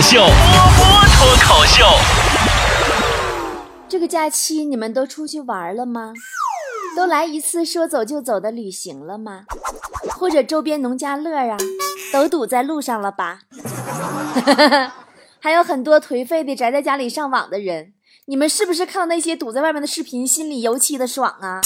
秀，波波脱口秀。这个假期你们都出去玩了吗？都来一次说走就走的旅行了吗？或者周边农家乐啊，都堵在路上了吧？还有很多颓废的宅在家里上网的人，你们是不是看到那些堵在外面的视频，心里尤其的爽啊？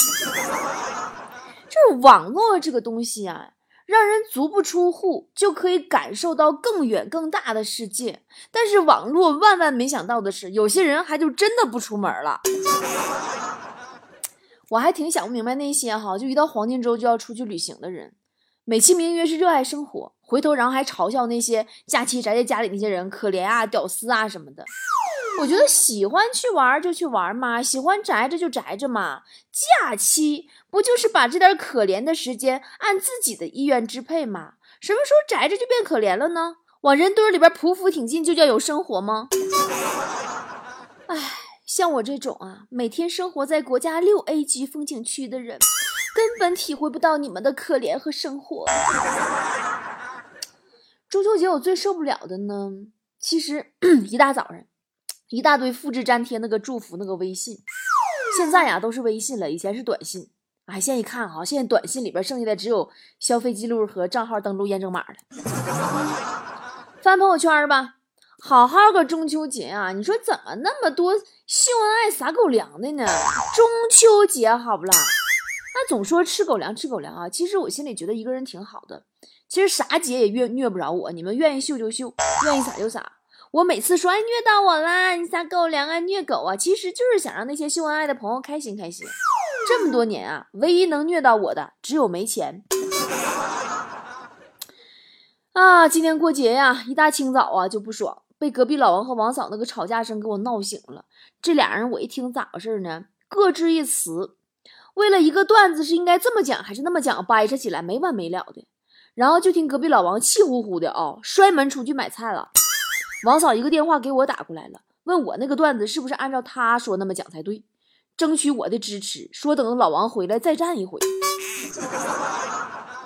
就是网络这个东西啊，让人足不出户就可以感受到更远更大的世界。但是网络万万没想到的是，有些人还就真的不出门了。我还挺想不明白那些哈，就一到黄金周就要出去旅行的人，美其名曰是热爱生活，回头然后还嘲笑那些假期宅在家里那些人可怜啊、屌丝啊什么的。我觉得喜欢去玩就去玩嘛，喜欢宅着就宅着嘛。假期不就是把这点可怜的时间按自己的意愿支配吗？什么时候宅着就变可怜了呢？往人堆里边匍匐挺进就叫有生活吗？唉，像我这种啊，每天生活在国家六 A 级风景区的人，根本体会不到你们的可怜和生活。中秋节我最受不了的呢，其实 一大早上。一大堆复制粘贴那个祝福那个微信，现在呀都是微信了，以前是短信。哎，现在一看哈，现在短信里边剩下的只有消费记录和账号登录验证码了。翻朋友圈吧，好好个中秋节啊，你说怎么那么多秀恩爱撒狗粮的呢？中秋节好不啦？那总说吃狗粮吃狗粮啊，其实我心里觉得一个人挺好的。其实啥节也虐虐不着我，你们愿意秀就秀，愿意撒就撒。我每次说哎虐到我啦，你撒狗粮啊虐狗啊，其实就是想让那些秀恩爱的朋友开心开心。这么多年啊，唯一能虐到我的只有没钱。啊，今天过节呀，一大清早啊就不爽，被隔壁老王和王嫂那个吵架声给我闹醒了。这俩人我一听咋回事呢？各执一词，为了一个段子是应该这么讲还是那么讲，掰扯起来没完没了的。然后就听隔壁老王气呼呼的啊，摔门出去买菜了。王嫂一个电话给我打过来了，问我那个段子是不是按照他说那么讲才对，争取我的支持，说等老王回来再战一回。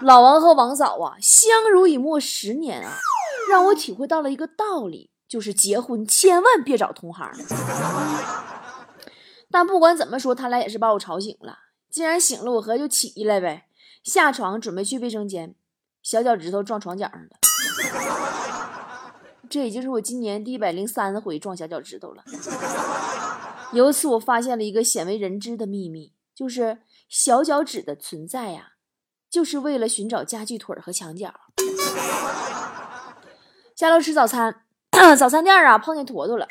老王和王嫂啊，相濡以沫十年啊，让我体会到了一个道理，就是结婚千万别找同行。但不管怎么说，他俩也是把我吵醒了。既然醒了，我合就起来呗，下床准备去卫生间，小脚趾头撞床角上了。这已经是我今年第一百零三回撞小脚趾头了。由此，我发现了一个鲜为人知的秘密，就是小脚趾的存在呀，就是为了寻找家具腿和墙角。下楼吃早餐，早餐店啊碰见坨坨了，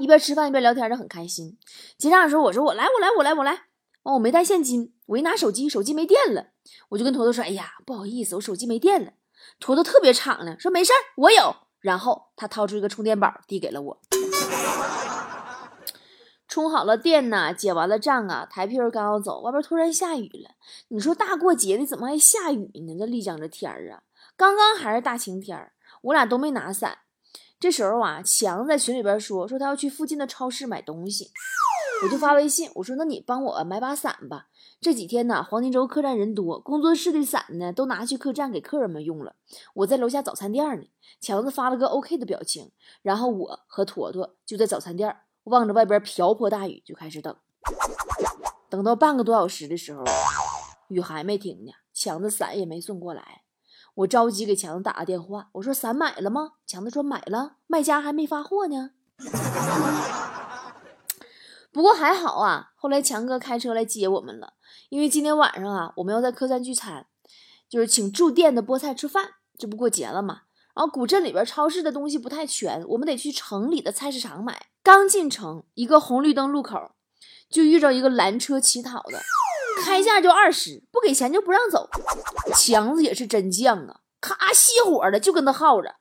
一边吃饭一边聊天的很开心。结账的时候，我说我来，我来，我来，我来。哦，我没带现金，我一拿手机，手机没电了，我就跟坨坨说：“哎呀，不好意思，我手机没电了。”坨坨特别敞亮，说：“没事儿，我有。”然后他掏出一个充电宝递给了我，充好了电呢，结完了账啊，抬屁股刚要走，外边突然下雨了。你说大过节的怎么还下雨呢？这丽江这天儿啊，刚刚还是大晴天儿，我俩都没拿伞。这时候啊，强在群里边说说他要去附近的超市买东西。我就发微信，我说：“那你帮我买把伞吧。这几天呢，黄金周客栈人多，工作室的伞呢都拿去客栈给客人们用了。我在楼下早餐店呢。”强子发了个 OK 的表情，然后我和坨坨就在早餐店望着外边瓢泼大雨就开始等。等到半个多小时的时候，雨还没停呢，强子伞也没送过来。我着急给强子打个电话，我说：“伞买了吗？”强子说：“买了，卖家还没发货呢。” 不过还好啊，后来强哥开车来接我们了。因为今天晚上啊，我们要在客栈聚餐，就是请住店的菠菜吃饭。这不过节了嘛。然后古镇里边超市的东西不太全，我们得去城里的菜市场买。刚进城，一个红绿灯路口，就遇着一个拦车乞讨的，开价就二十，不给钱就不让走。强子也是真犟啊，咔熄火了，就跟他耗着。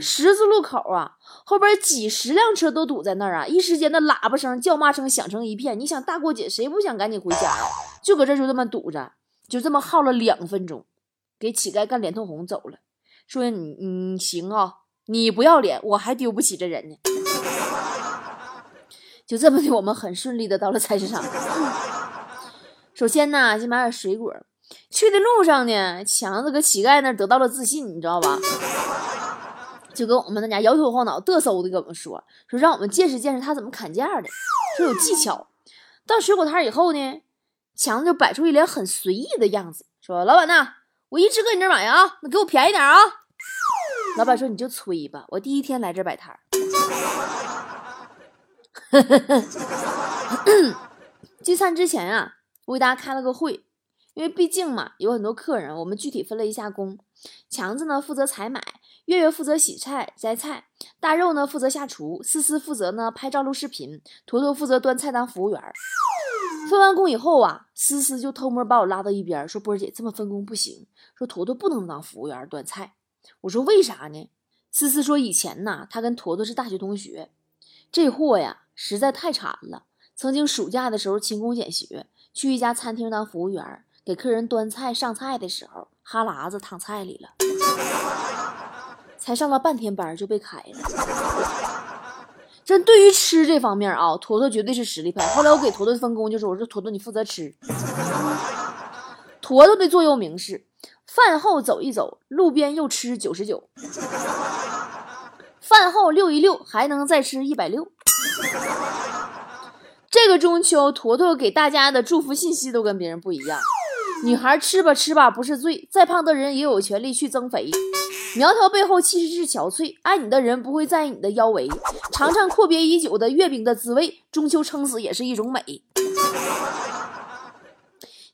十字路口啊，后边几十辆车都堵在那儿啊，一时间的喇叭声、叫骂声响成一片。你想大过节，谁不想赶紧回家呀？就搁这就这么堵着，就这么耗了两分钟，给乞丐干脸通红走了。说你你行啊，你不要脸，我还丢不起这人呢。就这么的，我们很顺利的到了菜市场。首先呢，先买点水果。去的路上呢，强子搁乞丐那得到了自信，你知道吧？就跟我们那家摇头晃脑、嘚瑟的跟我们说，说让我们见识见识他怎么砍价的，说有技巧。到水果摊以后呢，强子就摆出一脸很随意的样子，说：“老板呐，我一直搁你这买啊，那给我便宜点啊。”老板说：“你就吹吧，我第一天来这摆摊。”聚餐之前啊，我给大家开了个会。因为毕竟嘛，有很多客人，我们具体分了一下工。强子呢负责采买，月月负责洗菜摘菜，大肉呢负责下厨，思思负责呢拍照录视频，坨坨负责端菜当服务员。分完工以后啊，思思就偷摸把我拉到一边，说：“波儿姐，这么分工不行，说坨坨不能当服务员端菜。”我说：“为啥呢？”思思说：“以前呐，他跟坨坨是大学同学，这货呀实在太馋了，曾经暑假的时候勤工俭学，去一家餐厅当服务员。”给客人端菜上菜的时候，哈喇子淌菜里了，才上了半天班就被开了。真对于吃这方面啊，坨坨绝对是实力派。后来我给坨坨分工，就是我说坨坨你负责吃。坨坨的座右铭是：饭后走一走，路边又吃九十九；饭后溜一溜，还能再吃一百六。这个中秋，坨坨给大家的祝福信息都跟别人不一样。女孩吃吧吃吧不是罪，再胖的人也有权利去增肥。苗条背后其实是憔悴，爱你的人不会在意你的腰围。尝尝阔别已久的月饼的滋味，中秋撑死也是一种美。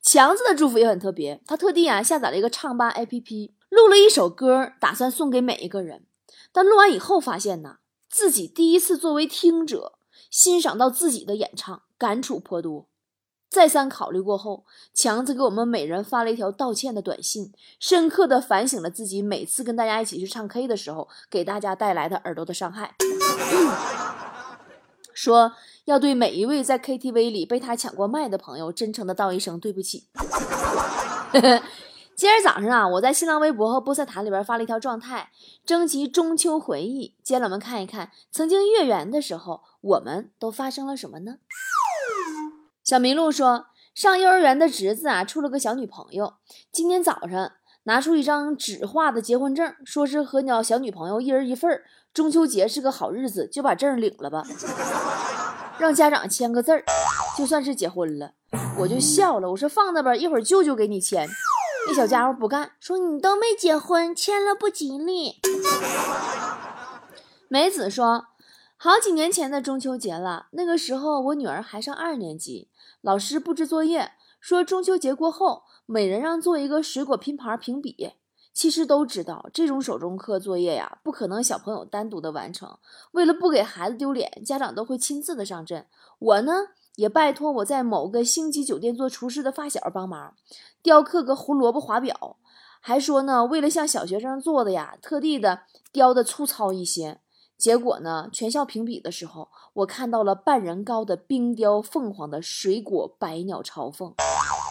强子的祝福也很特别，他特地啊下载了一个唱吧 APP，录了一首歌，打算送给每一个人。但录完以后发现呢，自己第一次作为听者欣赏到自己的演唱，感触颇多。再三考虑过后，强子给我们每人发了一条道歉的短信，深刻的反省了自己每次跟大家一起去唱 K 的时候，给大家带来的耳朵的伤害。说要对每一位在 KTV 里被他抢过麦的朋友，真诚的道一声对不起。今儿早上啊，我在新浪微博和波塞塔里边发了一条状态，征集中秋回忆，姐老们看一看，曾经月圆的时候，我们都发生了什么呢？小麋鹿说：“上幼儿园的侄子啊，处了个小女朋友。今天早上拿出一张纸画的结婚证，说是和鸟小女朋友一人一份儿。中秋节是个好日子，就把证领了吧，让家长签个字儿，就算是结婚了。”我就笑了，我说：“放那吧，一会儿舅舅给你签。”那小家伙不干，说：“你都没结婚，签了不吉利。”梅子说：“好几年前的中秋节了，那个时候我女儿还上二年级。”老师布置作业，说中秋节过后，每人让做一个水果拼盘评比。其实都知道，这种手中课作业呀，不可能小朋友单独的完成。为了不给孩子丢脸，家长都会亲自的上阵。我呢，也拜托我在某个星级酒店做厨师的发小帮忙，雕刻个胡萝卜华表。还说呢，为了像小学生做的呀，特地的雕的粗糙一些。结果呢？全校评比的时候，我看到了半人高的冰雕凤凰的水果百鸟朝凤，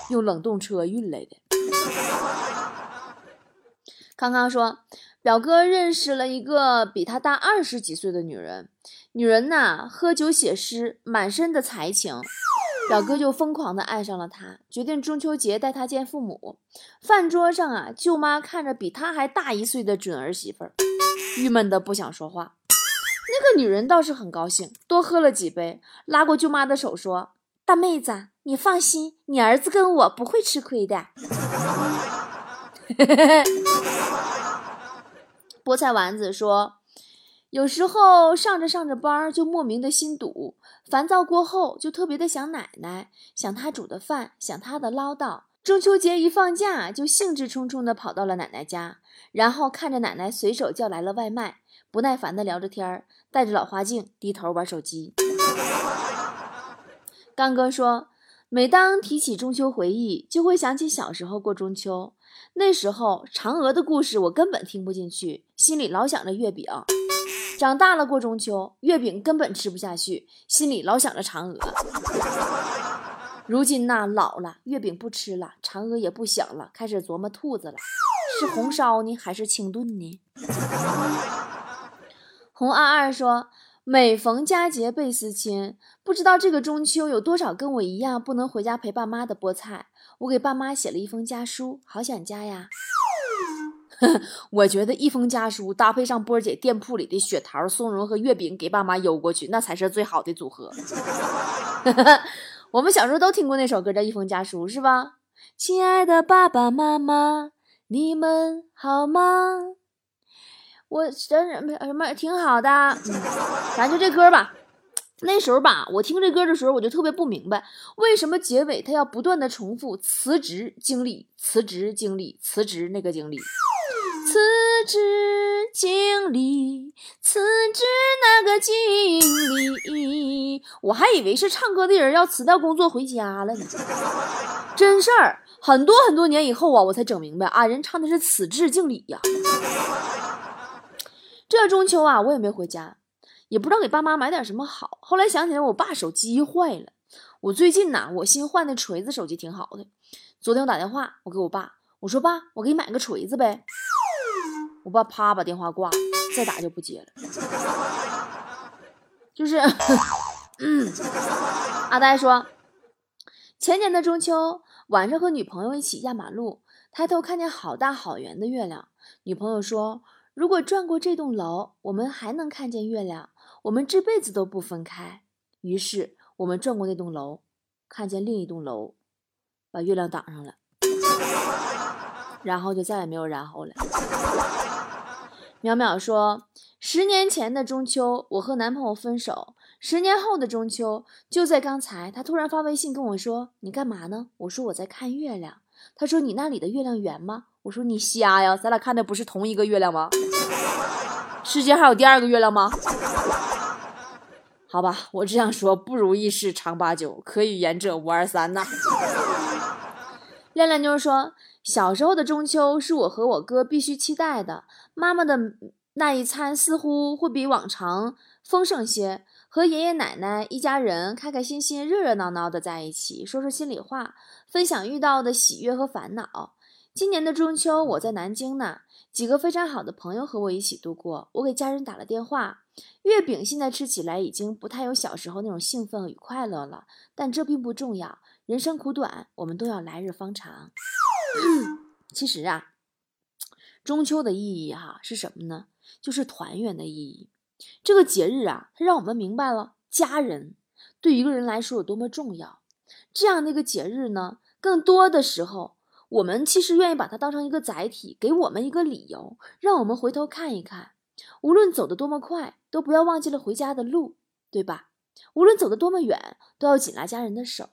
用冷冻车运来的。康康说，表哥认识了一个比他大二十几岁的女人，女人呐喝酒写诗，满身的才情，表哥就疯狂的爱上了她，决定中秋节带她见父母。饭桌上啊，舅妈看着比他还大一岁的准儿媳妇儿，郁闷的不想说话。那个女人倒是很高兴，多喝了几杯，拉过舅妈的手说：“大妹子，你放心，你儿子跟我不会吃亏的。”菠菜丸子说：“有时候上着上着班就莫名的心堵，烦躁过后就特别的想奶奶，想她煮的饭，想她的唠叨。中秋节一放假，就兴致冲冲的跑到了奶奶家，然后看着奶奶随手叫来了外卖。”不耐烦的聊着天儿，戴着老花镜，低头玩手机。刚哥说，每当提起中秋回忆，就会想起小时候过中秋。那时候嫦娥的故事我根本听不进去，心里老想着月饼。长大了过中秋，月饼根本吃不下去，心里老想着嫦娥。如今呐，老了，月饼不吃了，嫦娥也不想了，开始琢磨兔子了，是红烧呢，还是清炖呢？红二二说：“每逢佳节倍思亲，不知道这个中秋有多少跟我一样不能回家陪爸妈的菠菜。我给爸妈写了一封家书，好想家呀。我觉得一封家书搭配上波儿姐店铺里的雪桃、松茸和月饼，给爸妈邮过去，那才是最好的组合。我们小时候都听过那首歌，叫《一封家书》，是吧？亲爱的爸爸妈妈，你们好吗？我什什什么挺好的，嗯，咱就这歌吧。那时候吧，我听这歌的时候，我就特别不明白，为什么结尾他要不断的重复辞职经历、辞职经历、辞职那个经历、辞职经历、辞职那个经历，我还以为是唱歌的人要辞掉工作回家了呢。真事儿，很多很多年以后啊，我才整明白啊，人唱的是此致敬礼呀。这中秋啊，我也没回家。也不知道给爸妈买点什么好。后来想起来，我爸手机坏了。我最近呐，我新换的锤子手机挺好的。昨天我打电话，我给我爸，我说爸，我给你买个锤子呗。我爸啪把电话挂了，再打就不接了。就是，嗯，阿呆说，前年的中秋晚上和女朋友一起压马路，抬头看见好大好圆的月亮。女朋友说，如果转过这栋楼，我们还能看见月亮。我们这辈子都不分开。于是我们转过那栋楼，看见另一栋楼，把月亮挡上了，然后就再也没有然后了。淼淼说：“十年前的中秋，我和男朋友分手。十年后的中秋，就在刚才，他突然发微信跟我说：‘你干嘛呢？’我说：‘我在看月亮。’他说：‘你那里的月亮圆吗？’我说：‘你瞎呀，咱俩看的不是同一个月亮吗？世界还有第二个月亮吗？’”好吧，我只想说，不如意事常八九，可与言者无二三呐。亮亮妞说，小时候的中秋是我和我哥必须期待的，妈妈的那一餐似乎会比往常丰盛些，和爷爷奶奶一家人开开心心、热热闹闹的在一起，说说心里话，分享遇到的喜悦和烦恼。今年的中秋我在南京呢，几个非常好的朋友和我一起度过，我给家人打了电话。月饼现在吃起来已经不太有小时候那种兴奋与快乐了，但这并不重要。人生苦短，我们都要来日方长。其实啊，中秋的意义哈是什么呢？就是团圆的意义。这个节日啊，它让我们明白了家人对一个人来说有多么重要。这样的一个节日呢，更多的时候，我们其实愿意把它当成一个载体，给我们一个理由，让我们回头看一看。无论走得多么快，都不要忘记了回家的路，对吧？无论走得多么远，都要紧拉家人的手。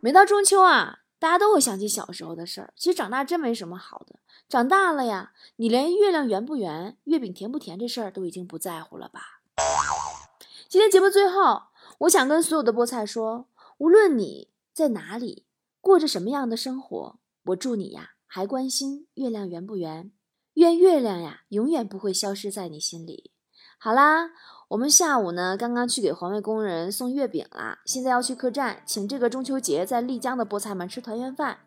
每到中秋啊，大家都会想起小时候的事儿。其实长大真没什么好的，长大了呀，你连月亮圆不圆、月饼甜不甜这事儿都已经不在乎了吧？今天节目最后，我想跟所有的菠菜说：无论你在哪里，过着什么样的生活，我祝你呀，还关心月亮圆不圆。愿月亮呀，永远不会消失在你心里。好啦，我们下午呢，刚刚去给环卫工人送月饼啦，现在要去客栈，请这个中秋节在丽江的菠菜们吃团圆饭。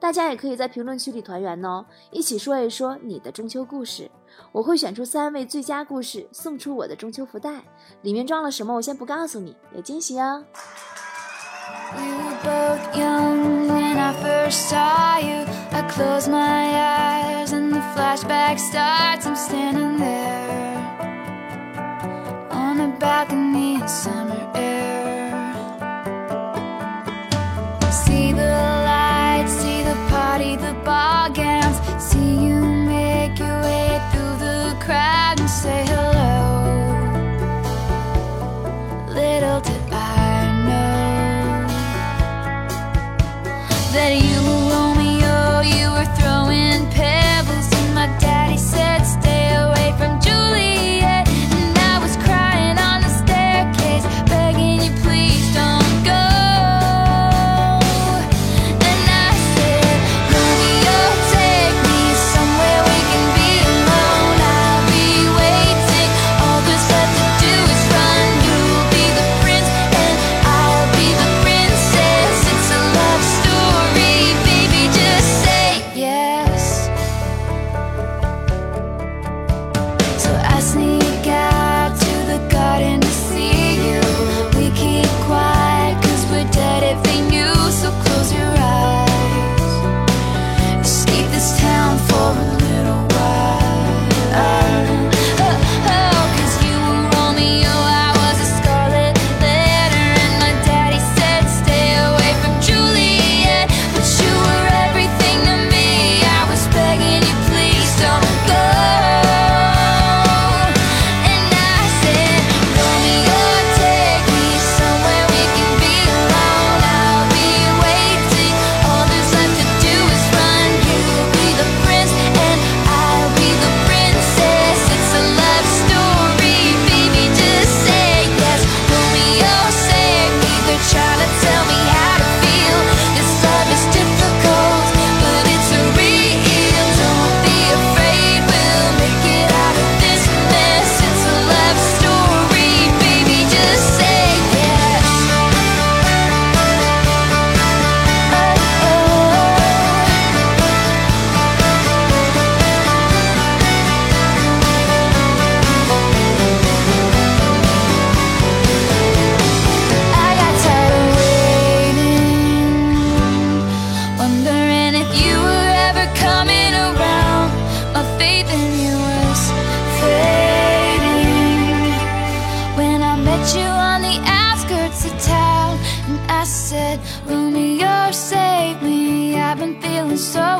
大家也可以在评论区里团圆哦，一起说一说你的中秋故事。我会选出三位最佳故事，送出我的中秋福袋，里面装了什么我先不告诉你，有惊喜哦。flashback balcony in summer air.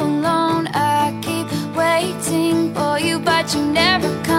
alone. I keep waiting for you, but you never come.